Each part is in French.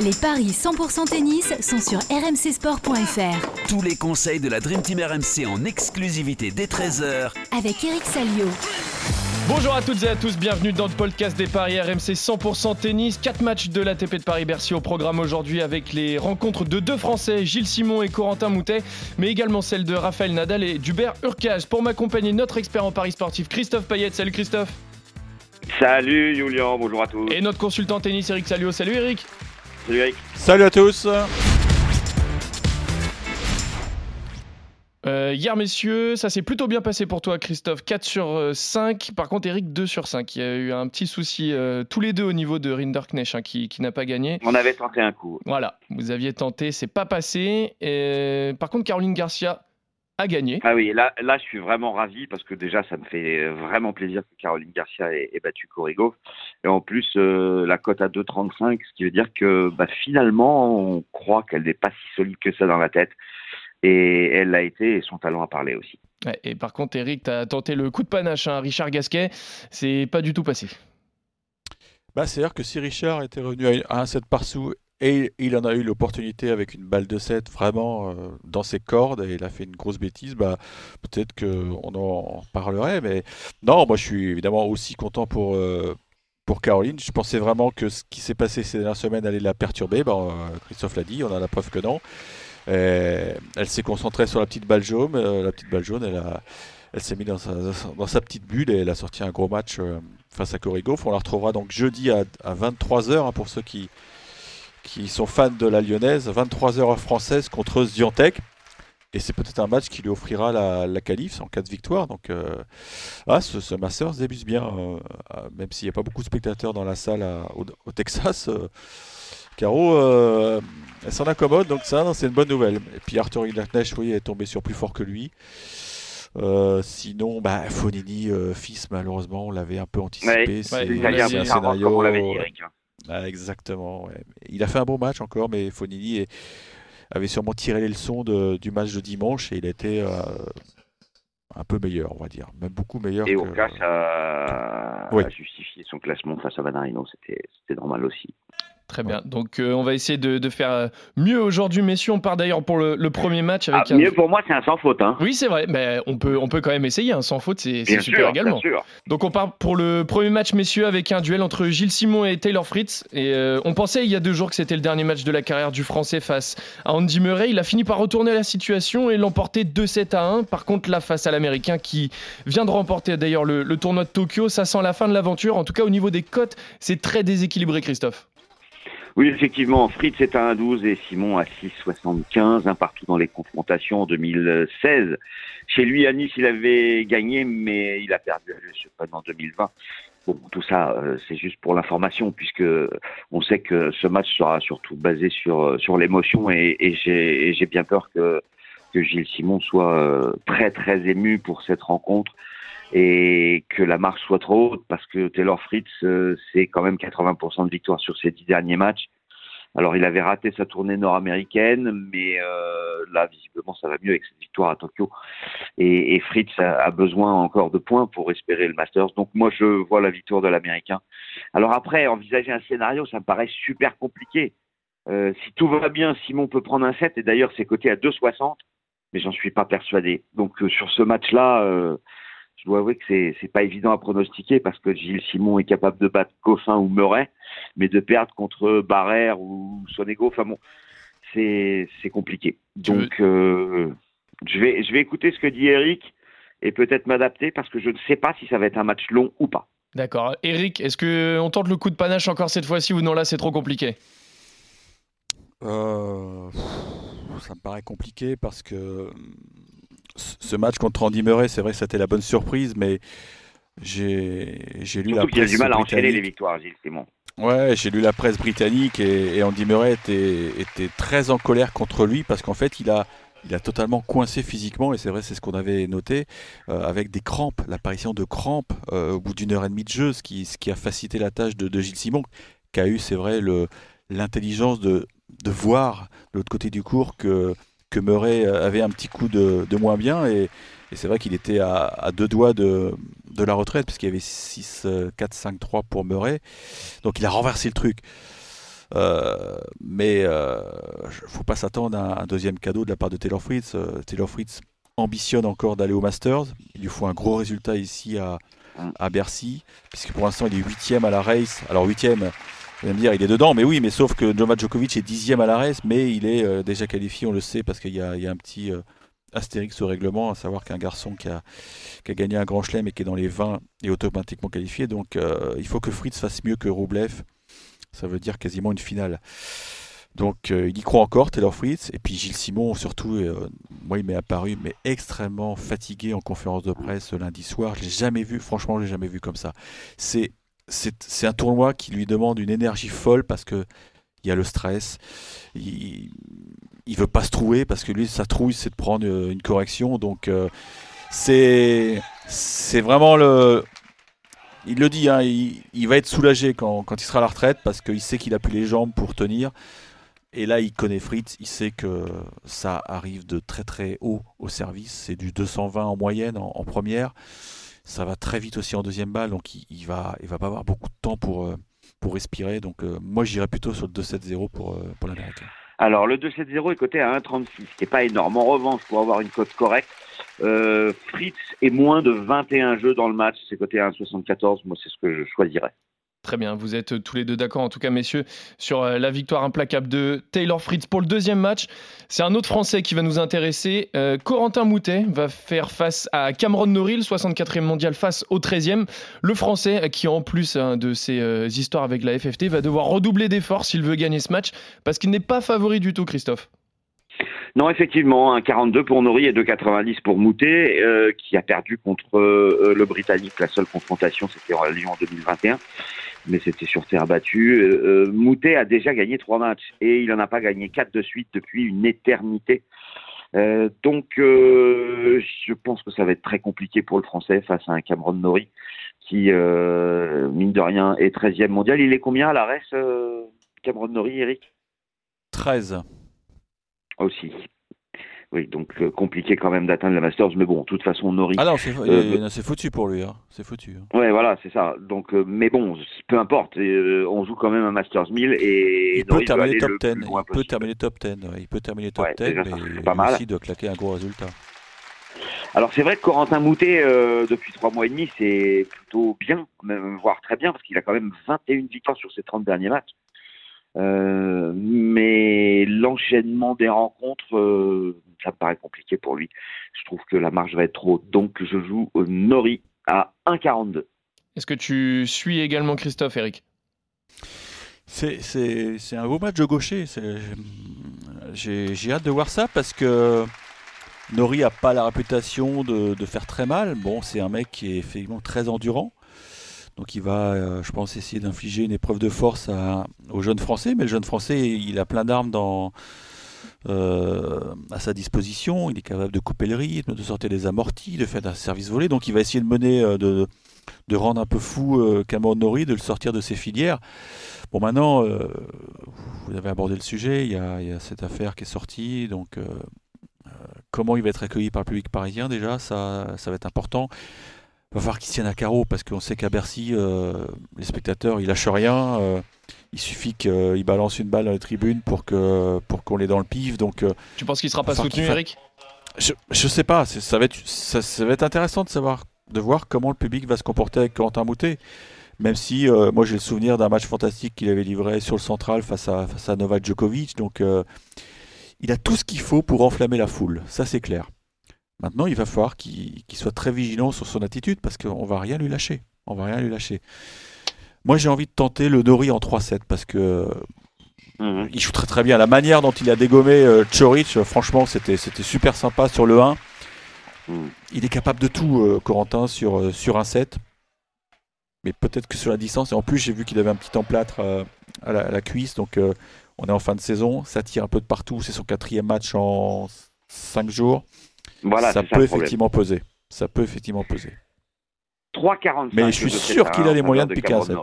Les paris 100% tennis sont sur rmcsport.fr. Tous les conseils de la Dream Team RMC en exclusivité dès 13h avec Eric Salio. Bonjour à toutes et à tous, bienvenue dans le podcast des paris RMC 100% tennis. 4 matchs de l'ATP de Paris-Bercy au programme aujourd'hui avec les rencontres de deux Français, Gilles Simon et Corentin Moutet, mais également celles de Raphaël Nadal et d'Hubert Urcage. Pour m'accompagner, notre expert en paris sportif Christophe Payet. Salut Christophe. Salut Julien, bonjour à tous. Et notre consultant tennis Eric Salio. Salut Eric. Salut Eric. Salut à tous. Euh, hier, messieurs, ça s'est plutôt bien passé pour toi, Christophe. 4 sur 5. Par contre, Eric, 2 sur 5. Il y a eu un petit souci, euh, tous les deux au niveau de Rinderknecht, hein, qui, qui n'a pas gagné. On avait tenté un coup. Voilà, vous aviez tenté, c'est pas passé. Et, par contre, Caroline Garcia a gagné. Ah oui, là, là, je suis vraiment ravi parce que déjà, ça me fait vraiment plaisir que Caroline Garcia ait, ait battu Corrigo. Et en plus, euh, la cote à 2,35, ce qui veut dire que bah, finalement, on croit qu'elle n'est pas si solide que ça dans la tête. Et elle l'a été et son talent a parlé aussi. Ouais, et par contre, Eric, tu as tenté le coup de panache, hein, Richard Gasquet. C'est pas du tout passé. Bah, C'est-à-dire que si Richard était revenu à un 7 par sous et il en a eu l'opportunité avec une balle de 7 vraiment euh, dans ses cordes et il a fait une grosse bêtise, bah, peut-être qu'on en parlerait. Mais non, moi je suis évidemment aussi content pour, euh, pour Caroline. Je pensais vraiment que ce qui s'est passé ces dernières semaines allait la perturber. Bah, euh, Christophe l'a dit, on a la preuve que non. Elle s'est concentrée sur la petite balle jaune. La petite balle jaune, elle, elle s'est mise dans sa, dans sa petite bulle et elle a sorti un gros match face à Corrigo. On la retrouvera donc jeudi à, à 23h hein, pour ceux qui, qui sont fans de la lyonnaise. 23h française contre Ziontek. Et c'est peut-être un match qui lui offrira la, la qualif en cas de victoire. Donc, euh, ah, ce, ce Masters débute bien, euh, même s'il n'y a pas beaucoup de spectateurs dans la salle à, au, au, Texas. Euh, Caro, elle s'en accommode, donc ça, c'est une bonne nouvelle. Et puis Arthur Rinderknecht, oui, est tombé sur plus fort que lui. Sinon, bah, Fonini, fils, malheureusement, on l'avait un peu anticipé. Ouais, c'est ouais, un scénario. On l'avait dit, Eric. Ah, exactement. ouais. Il a fait un bon match encore, mais Fonini est- avait sûrement tiré les leçons de- du match de dimanche et il était euh, un peu meilleur, on va dire. Même beaucoup meilleur Et que. Urcas a, Oui. a justifié son classement face à Vanarino, c'était normal aussi. Très bien. Donc, euh, on va essayer de, de faire euh, mieux aujourd'hui, messieurs. On part d'ailleurs pour le, le premier match Ah, avec un. mieux pour moi, c'est un sans faute. Hein. Oui, c'est vrai. Mais on peut, on peut quand même essayer. hein. Sans faute, c'est super sûr, également. bien sûr. Donc on part pour le premier match, messieurs, avec un duel entre Gilles Simon et Taylor Fritz. Et euh, on pensait il y a deux jours que c'était le dernier match de la carrière du Français face à Andy Murray. Il a fini par retourner la situation et l'emporter 2-7 à 1. Par contre, là, face à l'Américain qui vient de remporter d'ailleurs le, le tournoi de Tokyo, ça sent la fin de l'aventure. En tout cas, au niveau des cotes, c'est très déséquilibré, Christophe. Oui, effectivement, Fritz est à 1,12 et Simon à 6,75, un partout dans les confrontations en 2016. Chez lui, à Nice, il avait gagné, mais il a perdu à l'US en 2020. Bon, tout ça, euh, c'est juste pour l'information, puisque on sait que ce match sera surtout basé sur, sur l'émotion et, et j'ai bien peur que, que Gilles Simon soit euh, très, très ému pour cette rencontre et que la marche soit trop haute parce que Taylor Fritz, euh, c'est quand même 80% de victoire sur ses dix derniers matchs. Alors il avait raté sa tournée nord-américaine, mais euh, là visiblement ça va mieux avec cette victoire à Tokyo. Et, et Fritz a, a besoin encore de points pour espérer le Masters. Donc moi je vois la victoire de l'Américain. Alors après envisager un scénario, ça me paraît super compliqué. Euh, si tout va bien, Simon peut prendre un set et d'ailleurs c'est coté à 2,60, mais j'en suis pas persuadé. Donc euh, sur ce match-là. Je dois avouer que c'est c'est pas évident à pronostiquer parce que Gilles Simon est capable de battre Coffin ou Murray, mais de perdre contre Barrère ou Sonego, enfin bon, c'est c'est compliqué. Donc euh, je vais je vais écouter ce que dit Eric et peut-être m'adapter parce que je ne sais pas si ça va être un match long ou pas. D'accord. Eric, est-ce que on tente le coup de panache encore cette fois-ci ou non là c'est trop compliqué? Euh, ça me paraît compliqué parce que ce match contre Andy Murray, c'est vrai que c'était la bonne surprise, mais j'ai lu la Surtout qu'il a presse du mal à enchaîner les britannique. victoires, Gilles Simon. Ouais, j'ai lu la presse britannique et, et Andy Murray était, était très en colère contre lui parce qu'en fait, il a, il a totalement coincé physiquement, et c'est vrai, c'est ce qu'on avait noté, euh, avec des crampes, l'apparition de crampes euh, au bout d'une heure et demie de jeu, ce qui, ce qui a facilité la tâche de, de Gilles Simon, qui a eu, c'est vrai, l'intelligence de, de voir de l'autre côté du cours que, que Murray avait un petit coup de, moins bien, et, c'est vrai qu'il était à, deux doigts de, la retraite, parce qu'il y avait 6, 4, 5, 3 pour Murray. Donc il a renversé le truc. mais il faut pas s'attendre à un deuxième cadeau de la part de Taylor Fritz. Taylor Fritz ambitionne encore d'aller au Masters. Il lui faut un gros résultat ici à, à Bercy, puisque pour l'instant il est huitième à la race. Alors huitième, vous allez me dire, il est dedans, mais oui, mais sauf que Novak Djokovic est dixième à la race, mais il est euh, déjà qualifié, on le sait, parce qu'il y, a un petit euh, astérix au règlement, à savoir qu'un garçon qui a, gagné un grand chelem et qui est dans les 20 est automatiquement qualifié. Donc euh, il faut que Fritz fasse mieux que Roublev. Ça veut dire quasiment une finale. Donc il y croit encore, Taylor Fritz. Et puis Gilles Simon, surtout, moi il m'est apparu, mais extrêmement fatigué en conférence de presse lundi soir. Je l'ai jamais vu, franchement, je l'ai jamais vu comme ça. C'est c'est un tournoi qui lui demande une énergie folle parce que il y a le stress. Il, il veut pas se trouver parce que lui, sa trouille, c'est de prendre euh, une correction. Donc, euh, c'est c'est vraiment le. Il le dit, hein, il, va être soulagé quand, quand, il sera à la retraite parce qu'il sait qu'il a plus les jambes pour tenir. Et là, il connaît Fritz, il sait que ça arrive de très très haut au service. C'est du 220 en moyenne en première ça va très vite aussi en deuxième balle, donc il, il, va, il va pas avoir beaucoup de temps pour, euh, pour respirer. Donc euh, moi, j'irais plutôt sur le 2-7-0 pour, euh, pour l'Américain. Alors le 2-7-0 est coté à 1,36, ce n'est pas énorme. En revanche, pour avoir une cote correcte, Fritz est moins de 21 jeux dans le match, c'est coté à 1,74. Moi, c'est ce que je choisirais. Très bien, vous êtes tous les deux d'accord, en tout cas messieurs, sur euh, la victoire implacable de Taylor Fritz pour le deuxième match. C'est un autre Français qui va nous intéresser. Euh, Corentin Moutet va faire face à Cameron Norrie, 64e mondial face au 13e. Le Français qui, en plus hein, de ses euh, histoires avec la FFT, va devoir redoubler d'efforts s'il veut gagner ce match, parce qu'il n'est pas favori du tout, Christophe. Non, effectivement, un 42 pour Nori et 2,90 pour Moutet, qui a perdu contre le Britannique. La seule confrontation, c'était en Lyon en 2021 mais c'était sur terre battue. Euh, euh, Moutet a déjà gagné trois matchs et il n'en a pas gagné quatre de suite depuis une éternité. Euh, donc, je pense que ça va être très compliqué pour le Français face à un Cameron Nori qui, mine de rien, est 13e mondial. Il est combien à la RES, Cameron Nori, Eric? 13. Aussi. Oui, donc euh, compliqué quand même d'atteindre la Masters, mais bon, de toute façon, Nori. Ah non, c'est euh, foutu pour lui, hein. c'est foutu. Hein. Ouais, voilà, c'est ça. Donc, euh, mais bon, peu importe, on joue quand même un Masters 1000 et il peut terminer top 10. Il peut terminer top 10, il peut terminer top 10, mais pas mal. aussi de claquer un gros résultat. Alors c'est vrai que Corentin Moutet, depuis trois mois et demi, c'est plutôt bien, même, voire très bien, parce qu'il a quand même 21 victoires sur ses 30 derniers matchs. Euh, mais l'enchaînement des rencontres, euh, ça me paraît compliqué pour lui. Je trouve que la marge va être trop haute. Donc je joue Nori à 1,42. Est-ce que tu suis également Christophe, Eric? C'est un beau match de gaucher. J'ai hâte de voir ça parce que Nori n'a pas la réputation de, de, faire très mal. Bon, c'est un mec qui est effectivement très endurant. Donc il va, euh, je pense, essayer d'infliger une épreuve de force à, aux jeunes Français. Mais le jeune Français, il a plein d'armes dans, euh, à sa disposition. Il est capable de couper le rythme, de sortir des amortis, de faire un service volé. Donc il va essayer de mener, euh, de, de rendre un peu fou Cameron Nori, de le sortir de ses filières. Bon, maintenant, vous avez abordé le sujet. Il y, a, il y, a, cette affaire qui est sortie. Donc comment il va être accueilli par le public parisien? Déjà, ça, ça va être important va falloir qu'il tienne à carreau parce qu'on sait qu'à Bercy, euh, les spectateurs, ils lâchent rien. Euh, il suffit qu'ils balancent une balle dans les tribunes pour que pour qu'on l'ait dans le pif. Donc, euh, tu penses qu'il sera pas soutenu, Eric? Je, je sais pas. Ça va être ça, va être intéressant de savoir de voir comment le public va se comporter avec Quentin Moutet. Même si moi j'ai le souvenir d'un match fantastique qu'il avait livré sur le central face à face à Novak Djokovic. Donc il a tout ce qu'il faut pour enflammer la foule. Ça c'est clair. Maintenant, il va falloir qu'il soit très vigilant sur son attitude parce qu'on va rien lui lâcher. On va rien lui lâcher. Moi, j'ai envie de tenter le Nori en 3-7 parce que mhm. il joue très très bien. La manière dont il a dégommé euh, Chorich, euh, franchement, c'était super sympa sur le 1. Mhm. Il est capable de tout, euh, Corentin, sur, sur un set. Mais peut-être que sur la distance. Et en plus, j'ai vu qu'il avait un petit emplâtre à la, à, la, cuisse. Donc, on est en fin de saison. Ça tire un peu de partout. C'est son quatrième match en 5 jours ça peut effectivement peser. Ça peut effectivement peser. 3,45. Mais je suis sûr qu'il a les moyens de piquer un 7.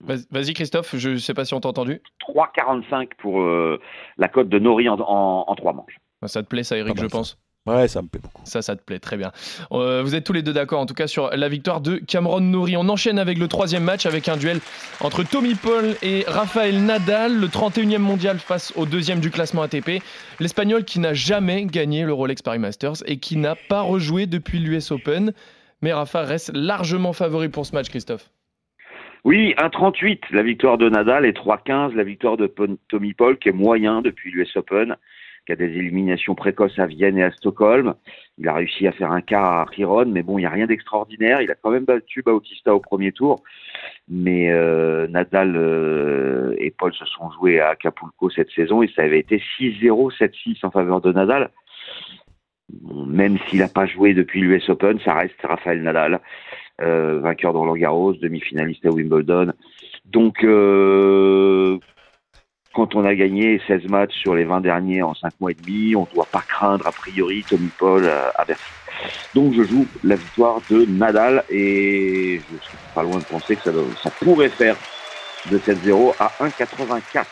Vas-y Christophe, je ne sais pas si on t'a entendu. 3,45 pour euh, la cote de Nori en, en, 3 manches. Ça te plaît ça Eric, je pense? Ouais, ça me plaît beaucoup. Ça, ça te plaît, très bien. Euh, vous êtes tous les deux d'accord, en tout cas, sur la victoire de Cameron Nouri. On enchaîne avec le troisième match, avec un duel entre Tommy Paul et Rafael Nadal, le 31e mondial face au deuxième du classement ATP. L'Espagnol qui n'a jamais gagné le Rolex Paris Masters et qui n'a pas rejoué depuis l'US Open. Mais Rafa reste largement favori pour ce match, Christophe. Oui, 1,38 la victoire de Nadal et 3,15 la victoire de Tommy Paul, qui est moyen depuis l'US Open qui a des éliminations précoces à Vienne et à Stockholm. Il a réussi à faire un quart à Riron, mais bon, il n'y a rien d'extraordinaire. Il a quand même battu Bautista au premier tour. Mais euh, Nadal euh, et Paul se sont joués à Acapulco cette saison et ça avait été 6-0, 7-6 en faveur de Nadal. même s'il n'a pas joué depuis l'US Open, ça reste Rafael Nadal, euh, vainqueur dans Roland Garros, demi-finaliste à Wimbledon. Donc, euh, quand on a gagné 16 matchs sur les 20 derniers en 5 mois et demi, on ne doit pas craindre a priori Tommy Paul euh, à Bercy. Donc je joue la victoire de Nadal et je suis pas loin de penser que ça, ça pourrait faire de 7-0 à 1,84.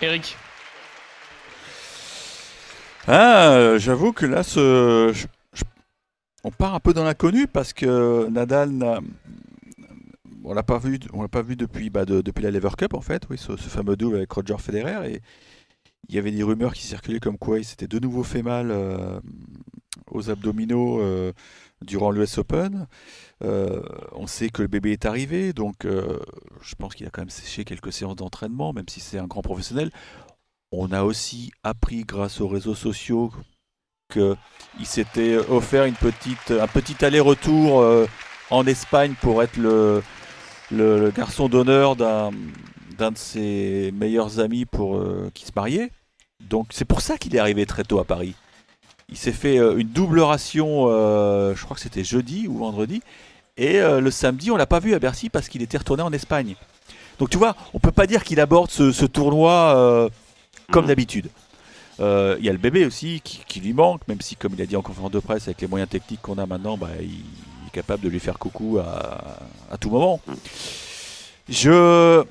Eric ah, J'avoue que là, ce, on part un peu dans l'inconnu parce que Nadal n'a on l'a pas vu, on l'a pas vu depuis, bah, depuis la Lever Cup en fait, oui, ce, fameux double avec Roger Federer et il y avait des rumeurs qui circulaient comme quoi il s'était de nouveau fait mal euh, aux abdominaux euh, durant l'US Open. Euh, on sait que le bébé est arrivé, donc je pense qu'il a quand même séché quelques séances d'entraînement, même si c'est un grand professionnel. On a aussi appris grâce aux réseaux sociaux qu'il s'était offert une petite, un petit aller-retour en Espagne pour être le, le, garçon d'honneur d'un de ses meilleurs amis pour euh, qui se mariait. Donc c'est pour ça qu'il est arrivé très tôt à Paris. Il s'est fait euh, une double ration, euh, je crois que c'était jeudi ou vendredi, et le samedi on l'a pas vu à Bercy parce qu'il était retourné en Espagne. Donc tu vois, on peut pas dire qu'il aborde ce, tournoi comme mmh. d'habitude. Il y a le bébé aussi qui, lui manque, même si comme il a dit en conférence de presse avec les moyens techniques qu'on a maintenant, bah, il, capable de lui faire coucou à, tout moment. Je.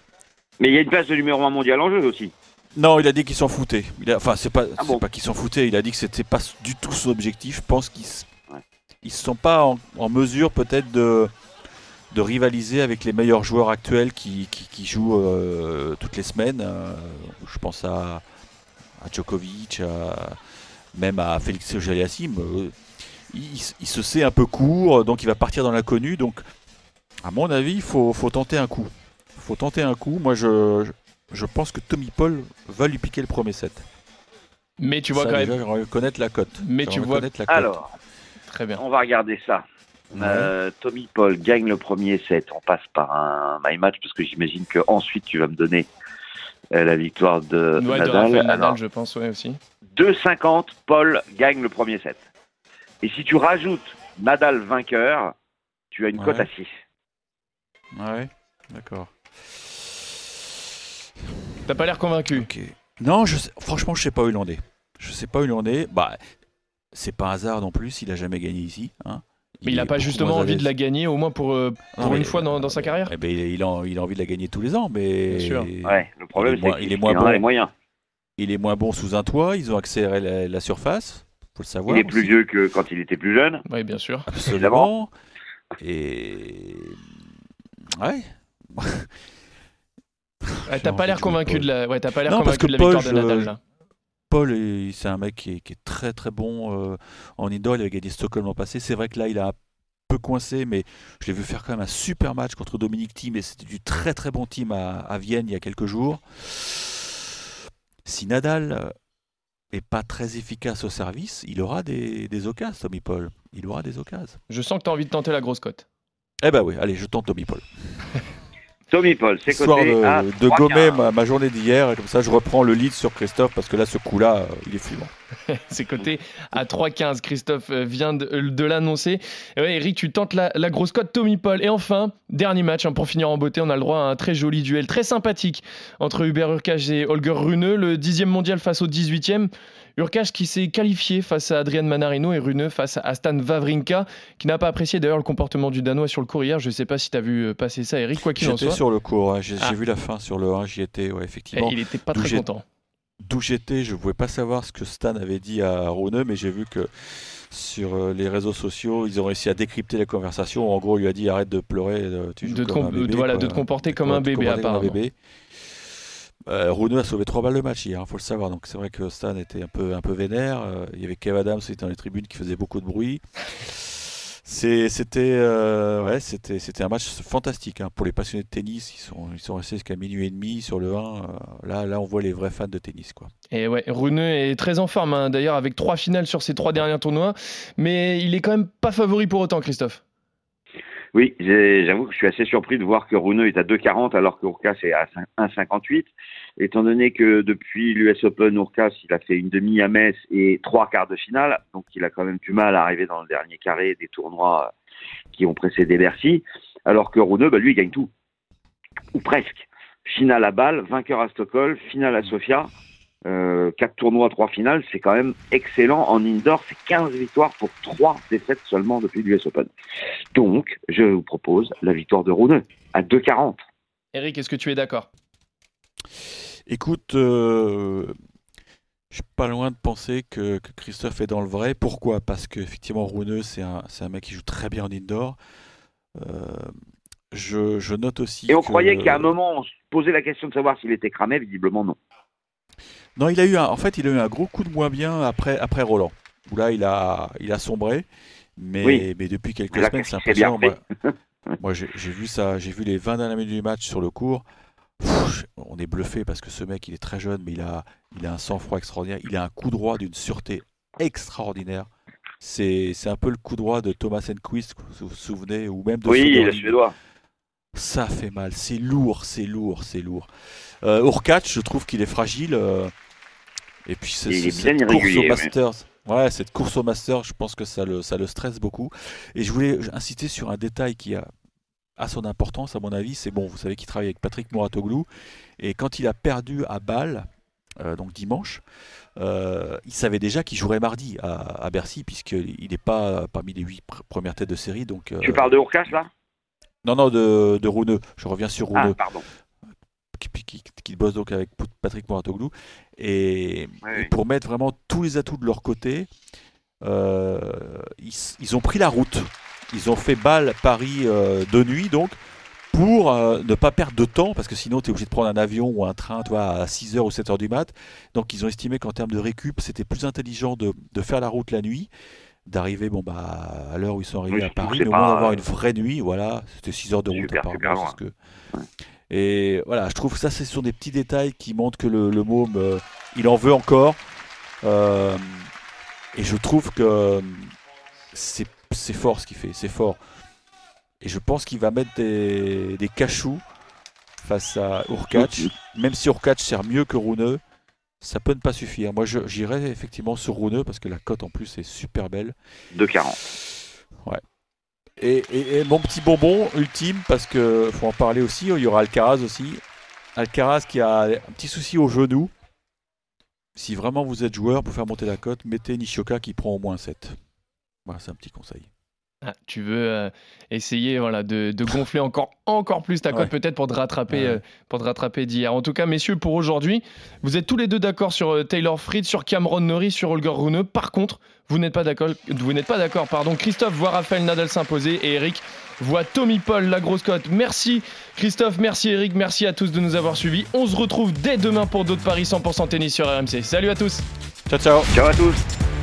Mais il y a une place de numéro 1 mondial en jeu aussi. Non, il a dit qu'il s'en foutait. Il a... Enfin, c'est pas, ah pas qu'il s'en foutait. Il a dit que c'était pas du tout son objectif. Je pense qu'ils ne sont pas en, mesure peut-être de de rivaliser avec les meilleurs joueurs actuels qui, qui, jouent euh, toutes les semaines. Euh, je pense à, à Djokovic, même à Félix auger il, se sait un peu court, donc il va partir dans l'inconnu. Donc, à mon avis, il faut, tenter un coup. Il faut tenter un coup. Moi, je, je pense que Tommy Paul va lui piquer le premier set. Mais tu vois quand même. connaître la cote. Mais tu vois. La cote. Alors, très bien. On va regarder ça. Euh, Tommy Paul gagne le premier set. On passe par un my match parce que j'imagine que ensuite tu vas me donner euh, la victoire de Nadal. De Nadal, je pense, ouais, aussi. 2,50. Paul gagne le premier set. Et si tu rajoutes Nadal vainqueur, tu as une cote à 6. Ouais, d'accord. T'as pas l'air convaincu. Non, je franchement, je sais pas où il en est. Je sais pas où il en est. Bah, c'est pas un hasard non plus, il a jamais gagné ici. Hein. Mais il n'a pas justement envie de la gagner, au moins pour, euh, pour une fois dans, sa carrière eh ben, il, a, il, a, envie de la gagner tous les ans, mais. Bien sûr. Ouais, le problème, c'est qu'il est moins bon. Les moyens. Il est moins bon sous un toit, ils ont accéléré la, la surface. Il est plus vieux que quand il était plus jeune. Oui, bien sûr. Absolument. Et. Ouais. t'as pas l'air convaincu de la, ouais, t'as pas l'air convaincu de la victoire de Nadal là. Paul, c'est un mec qui est, très très bon euh, en indoor. Il avait gagné Stockholm l'an passé. C'est vrai que là, il a un peu coincé, mais je l'ai vu faire quand même un super match contre Dominique Thiem. Et c'était du très très bon team à, à, Vienne il y a quelques jours. Si Nadal et pas très efficace au service, il aura des, des occasions, Tommy Paul. Il aura des occasions. Je sens que tu as envie de tenter la grosse cote. Eh ben oui, allez, je tente Tommy Paul. Tommy Paul, c'est côté de, de gommer ma, journée d'hier, et comme ça je reprends le lead sur Christophe, parce que là, ce coup-là, euh, il est fumant. c'est côté à 3,15. Christophe euh, vient de, l'annoncer. Eric, tu tentes la, grosse cote Tommy Paul. Et enfin, dernier match, hein, pour finir en beauté, on a le droit à un très joli duel, très sympathique, entre Hubert Urkage et Holger Rune, le 10e mondial face au 18e. Urkage qui s'est qualifié face à Adrian Manarino et Runeux face à Stan Wawrinka, qui n'a pas apprécié d'ailleurs le comportement du Danois sur le cours hier. Je ne sais pas si tu as vu euh, passer ça, Eric, quoi qu'il en soit. J'étais sur le cours, j'ai ah. vu la fin sur le 1, j'y étais, ouais, effectivement. il n'était pas très content. d'où j'étais, je ne pouvais pas savoir ce que Stan avait dit à Rune, mais j'ai vu que sur euh, les réseaux sociaux, ils ont réussi à décrypter la conversation. En gros, il lui a dit arrête de pleurer, tu joues de, comme un bébé, voilà, quoi. de te comporter comme un te bébé, comporter comme un apparemment. bébé. Euh, a sauvé trois balles de match hier, il faut le savoir. Donc c'est vrai que Stan était un peu, un peu vénère. Euh, il y avait Kev Adams qui était dans les tribunes qui faisait beaucoup de bruit. Euh, c'était c'était un match fantastique hein. pour les passionnés de tennis. Ils sont, ils sont restés jusqu'à minuit et demi sur le 1. Euh, là, là, on voit les vrais fans de tennis. Quoi. Et ouais, est très en forme, hein, d'ailleurs, avec trois finales sur ses trois derniers tournois. Mais il est quand même pas favori pour autant, Christophe. Oui, j'avoue que je suis assez surpris de voir que Runeux est à 2,40 alors que Urkas est à 5 1,58. Étant donné que depuis l'US Open, Urkas, il a fait une demi à Metz et trois quarts de finale, donc il a quand même du mal à arriver dans le dernier carré des tournois qui ont précédé Bercy, alors que Runeux, bah, lui, il gagne tout. Ou presque. Finale à Bâle, vainqueur à Stockholm, finale à Sofia. Euh, quatre tournois, trois finales, c'est quand même excellent. En indoor, c'est 15 victoires pour trois défaites seulement depuis l'US Open. Donc, je vous propose la victoire de Runeux à 2,40. Eric, est-ce que tu es d'accord? Écoute, euh, je suis pas loin de penser que, que Christophe est dans le vrai. Pourquoi? Parce qu'effectivement, Runeux, c'est un, c'est un mec qui joue très bien en indoor. Euh, je, je note aussi. Et on que- croyait qu'à un moment, on se posait la question de savoir s'il était cramé, visiblement non. Non, il a eu un, en fait, il a eu un gros coup de moins bien après, après Roland. Où là, il a, il a sombré. Mais, Oui. mais depuis quelques là, semaines, c'est impressionnant. Moi, moi, j'ai vu ça, j'ai vu les 20 dernières minutes du match sur le court. Pff, on est bluffé parce que ce mec, il est très jeune, mais il a, il a un sang-froid extraordinaire. Il a un coup droit d'une sûreté extraordinaire. C'est un peu le coup droit de Thomas Enquist, vous vous souvenez, ou même de Oui, le. Suédois. Ça fait mal, c'est lourd, c'est lourd, c'est lourd. Euh, Urkac, je trouve qu'il est fragile. euh, et puis c'est, cette course au. Masters. Ouais, cette course au Masters, je pense que ça le, ça le stresse beaucoup. Et je voulais insister sur un détail qui a, a son importance, à mon avis. C'est bon, vous savez qu'il travaille avec Patrick Mouratoglou. Et quand il a perdu à Bâle, euh, donc dimanche, euh, il savait déjà qu'il jouerait mardi à, à Bercy, puisqu'il n'est pas parmi les huit pr- premières têtes de série. Donc, euh, Tu parles de Urkas, là? Non, non, de, de Rouneux. Je reviens sur Rouneux Ah, pardon. Qui, qui- qui bosse donc avec Patrick Mouratoglou. Et, et pour mettre vraiment tous les atouts de leur côté, euh, ils, ont pris la route. Ils ont fait balle Paris euh, de nuit, donc, pour euh, ne pas perdre de temps, parce que sinon, tu es obligé de prendre un avion ou un train tu vois, à 6h ou 7h du mat. Donc, ils ont estimé qu'en termes de récup, c'était plus intelligent de, de faire la route la nuit, d'arriver bon, bah, à l'heure où ils sont arrivés Oui, à Paris, mais au moins d'avoir une vraie nuit. Voilà, c'était 6 heures de route Super, apparemment. super et voilà, je trouve que ça, ce sont des petits détails qui montrent que le, le môme, euh, il en veut encore. Euh, et je trouve que c'est fort ce qu'il fait, c'est fort. Et je pense qu'il va mettre des, des cachous face à Urkac. Même si Urkac sert mieux que Runeux, ça peut ne pas suffire. Moi, je- j'irais effectivement sur Runeux parce que la cote en plus est super belle. 2,40. Et, mon petit bonbon ultime, parce que faut en parler aussi, il y aura Alcaraz aussi. Alcaraz qui a un petit souci au genou. Si vraiment vous êtes joueur pour faire monter la cote, mettez Nishioka qui prend au moins 7. Voilà, c'est un petit conseil. Ah, Tu veux euh, essayer voilà, de, de gonfler encore, encore plus ta cote Ouais. peut-être pour te rattraper, Ouais. euh, pour te rattraper d'hier. En tout cas, messieurs, pour aujourd'hui, vous êtes tous les deux d'accord sur euh, Taylor Fritz, sur Cameron Norrie, sur Holger Rune. Par contre, vous n'êtes pas d'accord. Vous n'êtes pas d'accord. Pardon. Christophe voit Raphaël Nadal s'imposer et Eric voit Tommy Paul la grosse cote. Merci Christophe, merci Eric, merci à tous de nous avoir suivis. On se retrouve dès demain pour d'autres paris 100% tennis sur RMC. Salut à tous. Ciao, ciao Ciao à tous